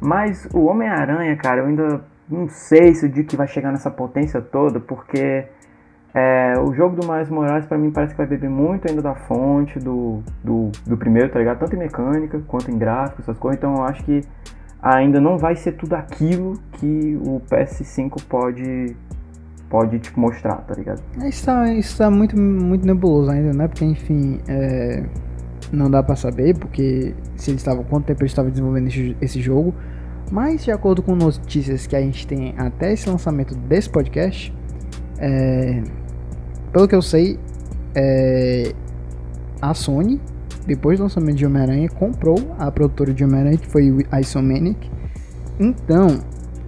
Mas o Homem-Aranha, cara, eu ainda não sei se eu digo que vai chegar nessa potência toda, porque é, o jogo do Miles Morales pra mim parece que vai beber muito ainda da fonte do, do, do primeiro, tá ligado? Tanto em mecânica quanto em gráfico, essas coisas. Então eu acho que ainda não vai ser tudo aquilo que o PS5 pode, pode tipo, mostrar, tá ligado? Isso tá, isso tá muito, muito nebuloso ainda, né? Porque, enfim, é, não dá pra saber, porque se eles estavam, quanto tempo eles estavam desenvolvendo esse, esse jogo. Mas, de acordo com notícias que a gente tem até esse lançamento desse podcast, é, pelo que eu sei, é, a Sony, depois do lançamento de Homem-Aranha, comprou a produtora de Homem-Aranha, que foi a Isomaniac. Então,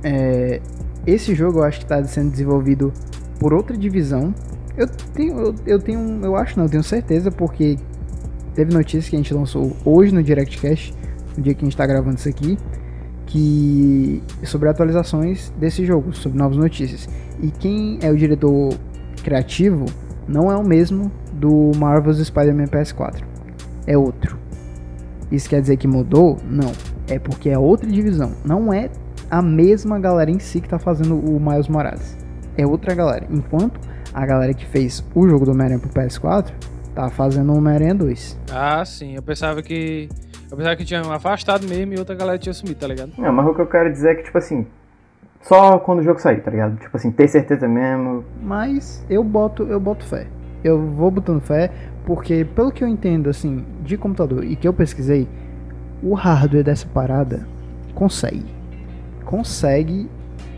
é, esse jogo eu acho que está sendo desenvolvido por outra divisão. Eu tenho, eu, eu tenho, eu acho não, eu tenho certeza, porque teve notícia que a gente lançou hoje no DirectCast, no dia que a gente está gravando isso aqui, que sobre atualizações desse jogo, sobre novas notícias. E quem é o diretor criativo não é o mesmo do Marvel's Spider-Man PS4. É outro. Isso quer dizer que mudou? Não. É porque é outra divisão. Não é a mesma galera em si que tá fazendo o Miles Morales. É outra galera. Enquanto a galera que fez o jogo do Homem-Aranha pro PS4 tá fazendo o Homem-Aranha 2. Ah, sim. Eu pensava que. Eu pensava que tinha afastado mesmo e outra galera tinha sumido, tá ligado? Não, mas o que eu quero dizer é que, tipo assim, só quando o jogo sair, tá ligado? Tipo assim, ter certeza mesmo. Mas eu boto, eu boto fé. Eu vou botando fé porque pelo que eu entendo assim de computador e que eu pesquisei, o hardware dessa parada consegue. Consegue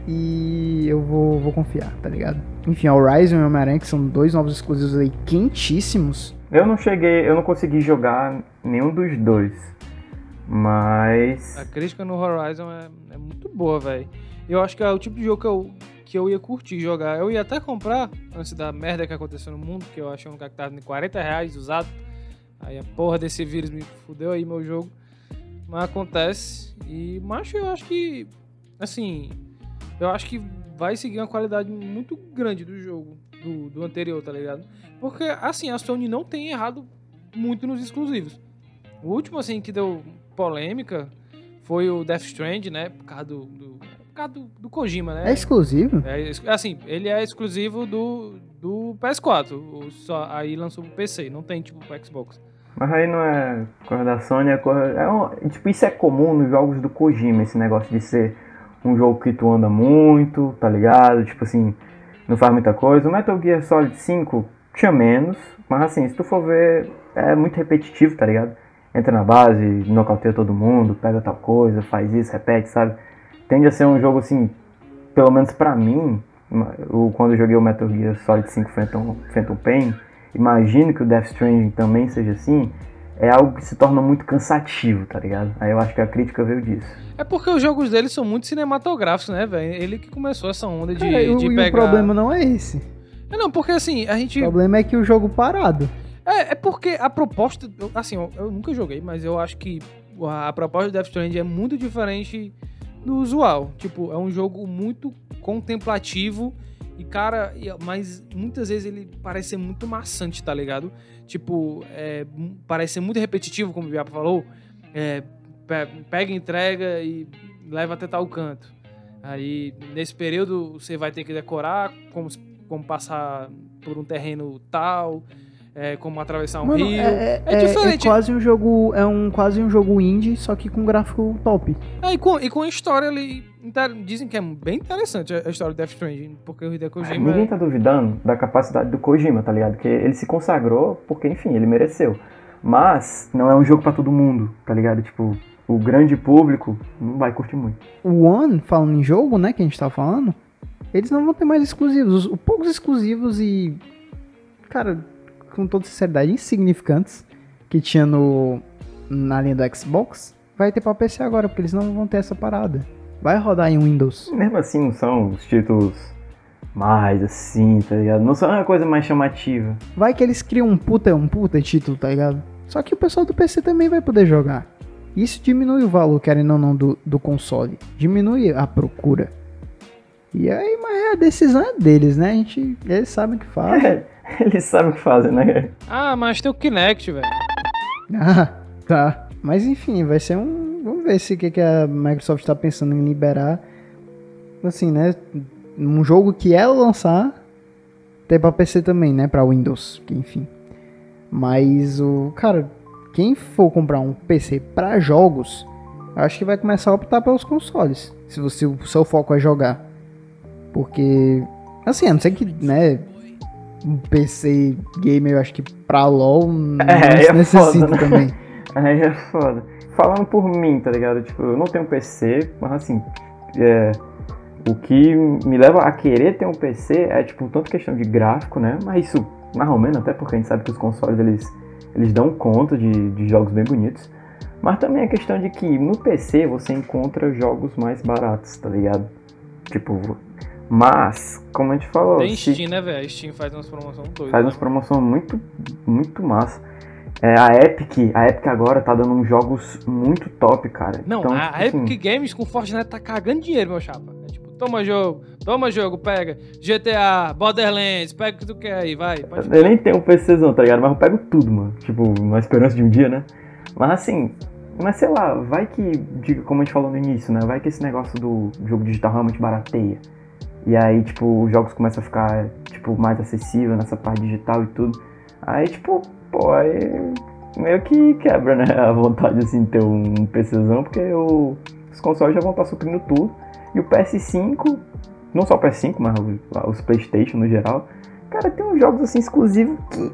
e eu vou, vou confiar, tá ligado? Enfim, Horizon e Homem-Aranha, que são dois novos exclusivos aí quentíssimos. Eu não cheguei, eu não consegui jogar nenhum dos dois. Mas. A crítica no Horizon é, é muito boa, velho. Eu acho que é o tipo de jogo que eu, que eu ia curtir jogar. Eu ia até comprar, antes da merda que aconteceu no mundo, que eu achei um lugar que tava em 40 reais usado. Aí a porra desse vírus me fudeu aí meu jogo. Mas acontece. E, macho, eu acho que. Assim. Eu acho que vai seguir uma qualidade muito grande do jogo. Do, do anterior, tá ligado? Porque, assim, a Sony não tem errado muito nos exclusivos. O último, assim, que deu polêmica foi o Death Strand, né? Por causa do, do, causa do, do Kojima, né? É exclusivo? É, assim, ele é exclusivo do, do PS4. o- Só, aí lançou pro PC, não tem tipo pro Xbox. Mas aí não é coisa da Sony, é coisa. É um- tipo, isso é comum nos jogos do Kojima, esse negócio de ser um jogo que tu anda muito, tá ligado? Tipo assim, não faz muita coisa. O Metal Gear Solid 5 tinha menos, mas assim, se tu for ver, é muito repetitivo, tá ligado? Entra na base, nocauteia todo mundo, pega tal coisa, faz isso, repete, sabe? Tende a ser um jogo assim, pelo menos pra mim, o, quando eu joguei o Metal Gear Solid 5 Phantom, Phantom Pain, imagino que o Death Stranding também seja assim, é algo que se torna muito cansativo, tá ligado? Aí eu acho que a crítica veio disso. É porque os jogos dele são muito cinematográficos, né, velho? Ele que começou essa onda de, É, o, de e pegar. o problema não é esse. É, não, porque assim, a gente. O problema é que o jogo parado. É, é porque a proposta. eu- Assim, eu, eu nunca joguei, mas eu acho que a, a proposta do Death Stranding é muito diferente do usual. Tipo, é um jogo muito contemplativo e, cara, mas muitas vezes ele parece ser muito maçante, tá ligado? Tipo, é, parece ser muito repetitivo, como o Viapa falou. É, pe- pega, entrega e leva até tal canto. Aí, nesse período, você vai ter que decorar como, como passar por um terreno tal, é, como atravessar um Mano, rio. é, é, É diferente. É quase um jogo, é um quase um jogo indie, só que com gráfico top. É, e, com, e com a história ali. inter- Dizem que é bem interessante a história do Death Stranding, porque o Hideo Kojima. Ninguém tá duvidando da capacidade do Kojima, tá ligado? Que ele se consagrou porque, enfim, ele mereceu. Mas não é um jogo pra todo mundo, tá ligado? Tipo, o grande público não vai curtir muito. O One, falando em jogo, né, que a gente tá falando, eles não vão ter mais exclusivos. Os, os poucos exclusivos e, cara, com toda sinceridade, insignificantes que tinha no na linha do Xbox, vai ter pra PC agora, porque eles não vão ter essa parada. Vai rodar em Windows. Mesmo assim, não são os títulos mais assim, tá ligado? Não são a coisa mais chamativa. Vai que eles criam um puta, um puta título, tá ligado? Só que o pessoal do PC também vai poder jogar. Isso diminui o valor, querendo ou não, do, do console. Diminui a procura. E aí, mas a decisão é deles, né? A gente, eles sabem o que fazem. Eles sabem o que fazem, né? Ah, mas tem o Kinect, velho. Ah, tá. Mas enfim, vai ser um. Vamos ver se o que, que a Microsoft tá pensando em liberar. Assim, né? Um jogo que ela lançar. Tem pra PC também, né? Pra Windows. Enfim. Mas o. Cara, quem for comprar um PC pra jogos. eu Acho que vai começar a optar pelos consoles. Se você, o seu foco é jogar. Porque. Assim, a não ser que, né? Um PC gamer, eu acho que pra LoL não É, se é necessita foda, né? também. Aí é foda. Falando por mim, tá ligado? Tipo, eu não tenho PC, mas assim, é, o que me leva a querer ter um PC é, tipo, tanto questão de gráfico, né? Mas isso, mais ou menos, até porque a gente sabe que os consoles, eles, eles dão conta de, de jogos bem bonitos. Mas também a questão de que no PC você encontra jogos mais baratos, tá ligado? Tipo, mas, como a gente falou, Tem se- Steam, né, velho? A Steam faz umas promoções doidas. faz né? umas promoções muito, muito massa. É, a Epic, a Epic agora tá dando uns jogos muito top, cara. Não, Então, a, tipo Epic assim, Games com Fortnite tá cagando dinheiro, meu chapa. É tipo, toma jogo, toma jogo, pega. GTA, Borderlands, pega o que tu quer aí, vai. Pode Eu nem tenho um PCzão, tá ligado? Mas eu pego tudo, mano. Tipo, uma esperança de um dia, né? Mas assim, mas sei lá, vai que, como a gente falou no início, né? Vai que esse negócio do jogo digital realmente barateia. E aí, tipo, os jogos começam a ficar, tipo, mais acessível nessa parte digital e tudo. Aí, tipo, pô, aí meio que quebra, né? A vontade, assim, de ter um PCzão, porque os consoles já vão estar suprindo tudo. E o PS5, não só o PS5, mas os- os PlayStation no geral, cara, tem uns jogos, assim, exclusivos que,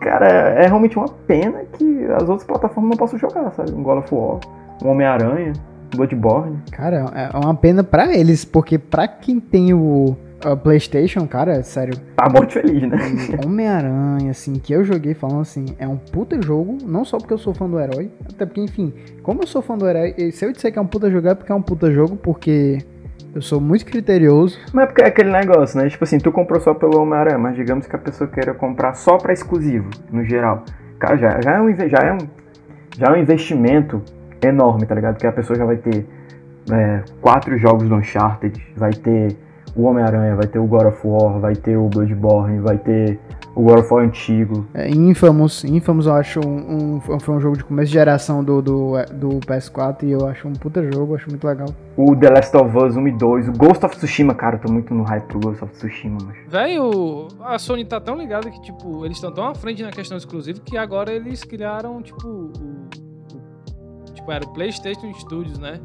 cara, é realmente uma pena que as outras plataformas não possam jogar, sabe? Um God of War, um Homem-Aranha, Bloodborne. Cara, é uma pena pra eles, porque pra quem tem o a PlayStation, cara, sério, Tá muito feliz, né? Homem-Aranha, assim, que eu joguei falando assim, é um puta jogo, não só porque eu sou fã do herói, até porque, enfim, como eu sou fã do herói, se eu disser que é um puta jogo, é porque é um puta jogo, porque eu sou muito criterioso. Mas é porque é aquele negócio, né? Tipo assim, tu comprou só pelo Homem-Aranha, mas digamos que a pessoa queira comprar só pra exclusivo, no geral. Cara, já, já, é, um, já, é, um, já é um investimento enorme, tá ligado? Que a pessoa já vai ter é, quatro jogos do Uncharted, vai ter o Homem-Aranha, vai ter o God of War, vai ter o Bloodborne, vai ter o God of War antigo. É, Infamous, Infamous eu acho um, um- foi um jogo de começo de geração do, do, do PS4 e eu acho um puta jogo, acho muito legal. O The Last of Us 1 e 2. O Ghost of Tsushima, cara, eu tô muito no hype pro Ghost of Tsushima, mas. Velho, a Sony tá tão ligada que, tipo, eles estão tão à frente na questão exclusiva que agora eles criaram, tipo, tipo, era o PlayStation Studios, né?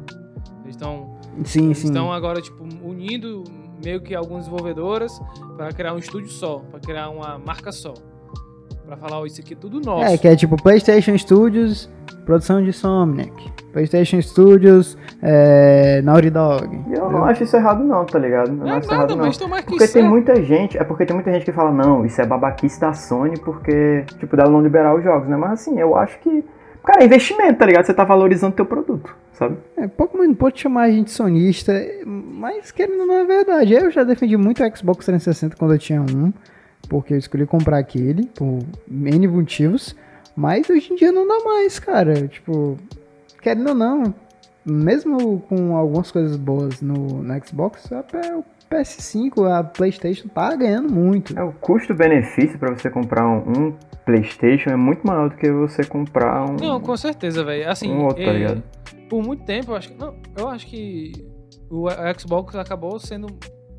Eles estão Sim, sim. estão agora, tipo, unindo meio que algumas desenvolvedoras pra criar um estúdio só, pra criar uma marca só. Pra falar, ó, isso aqui é tudo nosso. É, que é tipo PlayStation Studios, produção de Somniac. PlayStation Studios, é, Naughty Dog. Eu não acho isso errado, não, tá ligado? Eu não Não é acho isso errado, nada, não. mas estão mais que Porque tem certo. muita gente, é porque tem muita gente que fala, não, isso é babaquice da Sony porque, tipo, dela não liberar os jogos, né? Mas assim, eu acho que, cara, é investimento, tá ligado? Você tá valorizando teu produto, sabe? É, pouco não pode chamar a gente sonista, mas querendo não é verdade. Eu já defendi muito o Xbox 360 quando eu tinha um, porque eu escolhi comprar aquele por N motivos, mas hoje em dia não dá mais, cara. Tipo, querendo ou não, mesmo com algumas coisas boas no, no Xbox, o PS5, a PlayStation tá ganhando muito. É, o custo-benefício pra você comprar um, um PlayStation é muito maior do que você comprar um. Não, com certeza, velho. Assim, Um outro, tá ligado? por muito tempo, eu acho que. Não, eu acho que o Xbox acabou sendo.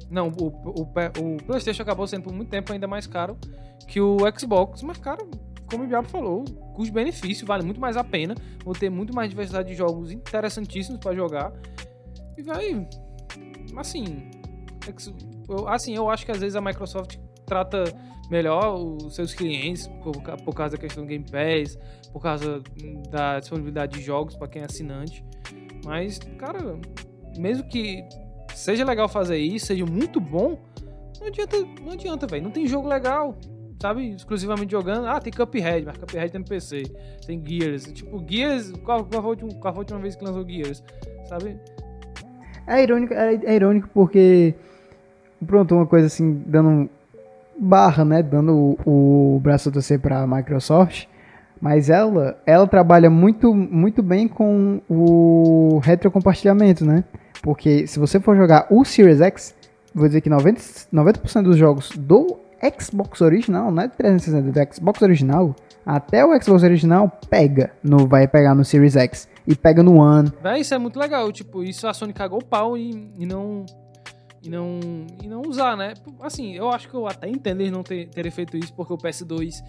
Não, o, o, o PlayStation acabou sendo por muito tempo ainda mais caro que o Xbox. Mas, cara, como o Diabo falou, custo-benefício vale muito mais a pena. Vou ter muito mais diversidade de jogos interessantíssimos pra jogar. E vai. Assim. Ex- eu- Assim, eu acho que às vezes a Microsoft trata melhor os seus clientes por, por causa da questão do Game Pass, por causa da disponibilidade de jogos para quem é assinante. Mas, cara, mesmo que seja legal fazer isso, seja muito bom, não adianta, não adianta, velho. Não tem jogo legal, sabe? Exclusivamente jogando. Ah, tem Cuphead, mas Cuphead tem no PC. Tem Gears. Tipo, Gears, qual, qual, foi, a última, qual foi a última vez que lançou Gears? Sabe? É irônico, é, é irônico porque, pronto, uma coisa assim, dando barra, né, dando o, o braço a torcer pra Microsoft, mas ela, ela trabalha muito, muito bem com o retrocompartilhamento, né, porque se você for jogar o Series X, vou dizer que 90%, 90 dos jogos do Xbox original, não é do 360, do Xbox original, até o Xbox original pega, no, vai pegar no Series X, e pega no One, Véi, isso é muito legal. Tipo, isso a Sony cagou o pau e, e não. E não, e não usar, né? Assim, eu acho que eu até entendo eles não ter, terem feito isso, porque o PS2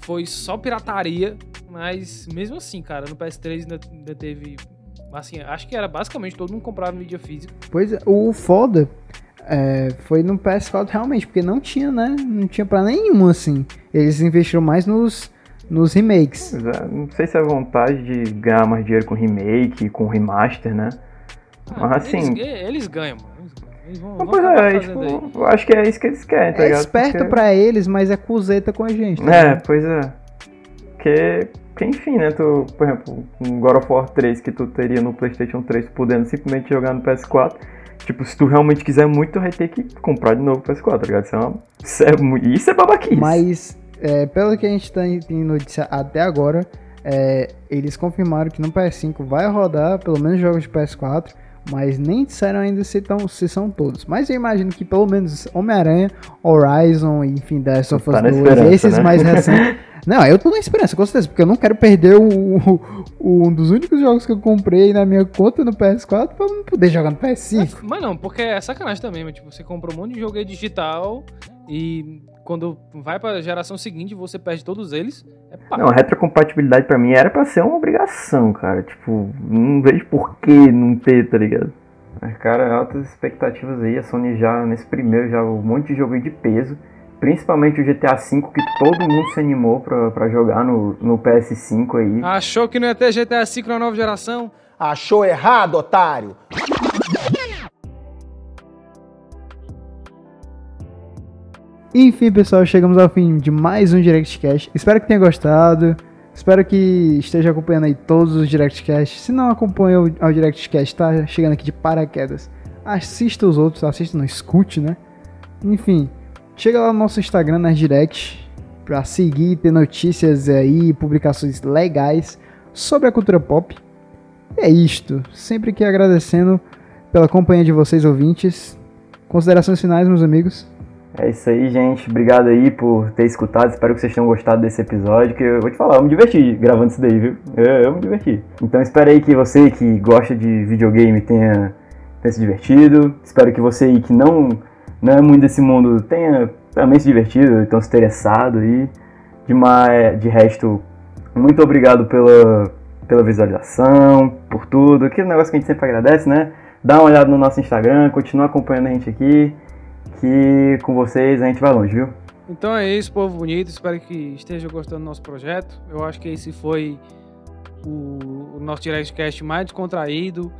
foi só pirataria, mas mesmo assim, cara, no PS3 ainda, ainda teve. Assim, acho que era basicamente todo mundo comprava mídia física. Pois é, o foda é, foi no PS4 realmente, porque não tinha, né? Não tinha pra nenhum, assim. Eles investiram mais nos, nos remakes. É, Não sei se é vontade de ganhar mais dinheiro com remake, com remaster, né? Ah, Mas assim. Eles, eles ganham, mano. Eles, ganham. eles vão, Mas, vão pois é, fazendo tipo, eu acho que é isso que eles querem, tá É ligado? esperto Porque- pra eles, mas é cuzeta com a gente. tá É, ligado? pois é. Porque, porque, enfim, né? Tu, por exemplo, um God of War 3 que tu teria no PlayStation 3 podendo simplesmente jogar no PS4. Tipo, se tu realmente quiser muito, tu vai ter que comprar de novo o PS4, tá ligado? Isso é, uma, isso é, isso é babaquice. Mas, é, pelo que a gente tem, tem notícia até agora, é, eles confirmaram que no PS5 vai rodar pelo menos jogos de PS4, mas nem disseram ainda se, tão, se são todos. Mas eu imagino que pelo menos Homem-Aranha, Horizon, enfim, The Last of Tá Us na 2, esperança, esses né? mais recentes. Não, eu tô na esperança, com certeza, porque eu não quero perder o, o- o- um dos únicos jogos que eu comprei na minha conta no PS4 pra não poder jogar no PS5. Mas não, porque é sacanagem também, mas, tipo, você compra um monte de jogo aí digital e quando vai pra geração seguinte você perde todos eles. É pá. Não, a retrocompatibilidade pra mim era pra ser uma obrigação, cara. Tipo, não vejo por que não ter, tá ligado? Mas, cara, altas expectativas aí. A Sony já, nesse primeiro, já um monte de jogo aí de peso. Principalmente o GTA V, que todo mundo se animou pra, pra jogar no, no PS5 aí. Achou que não ia ter GTA V na nova geração? Achou errado, otário? Enfim, pessoal, chegamos ao fim de mais um Direct Cash. Espero que tenha gostado. Espero que esteja acompanhando aí todos os Direct Cash. Se não acompanha o, o Direct Cash, tá chegando aqui de paraquedas. Assista os outros, assista, não escute, né? Enfim, chega lá no nosso Instagram, nas Direct, pra seguir, ter notícias aí, publicações legais sobre a cultura pop. É isto. Sempre que agradecendo pela companhia de vocês, ouvintes. Considerações finais, meus amigos. É isso aí, gente. Obrigado aí por ter escutado. Espero que vocês tenham gostado desse episódio. Que eu vou te falar, eu me diverti gravando isso daí, viu? Eu, eu me diverti. Então espero aí que você que gosta de videogame tenha, tenha se divertido. Espero que você aí que não, não é muito desse mundo tenha também se divertido, então se interessado e de, mais, de resto, muito obrigado pela, pela visualização, por tudo. Aquele negócio que a gente sempre agradece, né? Dá uma olhada no nosso Instagram, continua acompanhando a gente aqui que com vocês a gente vai longe, viu? Então é isso, povo bonito. Espero que esteja gostando do nosso projeto. Eu acho que esse foi o, o nosso Directcast mais descontraído,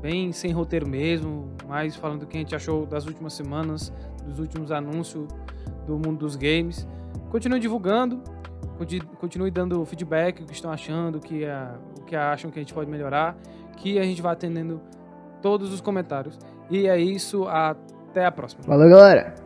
bem sem roteiro mesmo, mais falando do que a gente achou das últimas semanas, dos últimos anúncios do mundo dos games. Continue divulgando, continue dando feedback, o que estão achando, o que, a, o que acham que a gente pode melhorar, que a gente vai atendendo todos os comentários. E é isso, a até a próxima. Valeu, galera!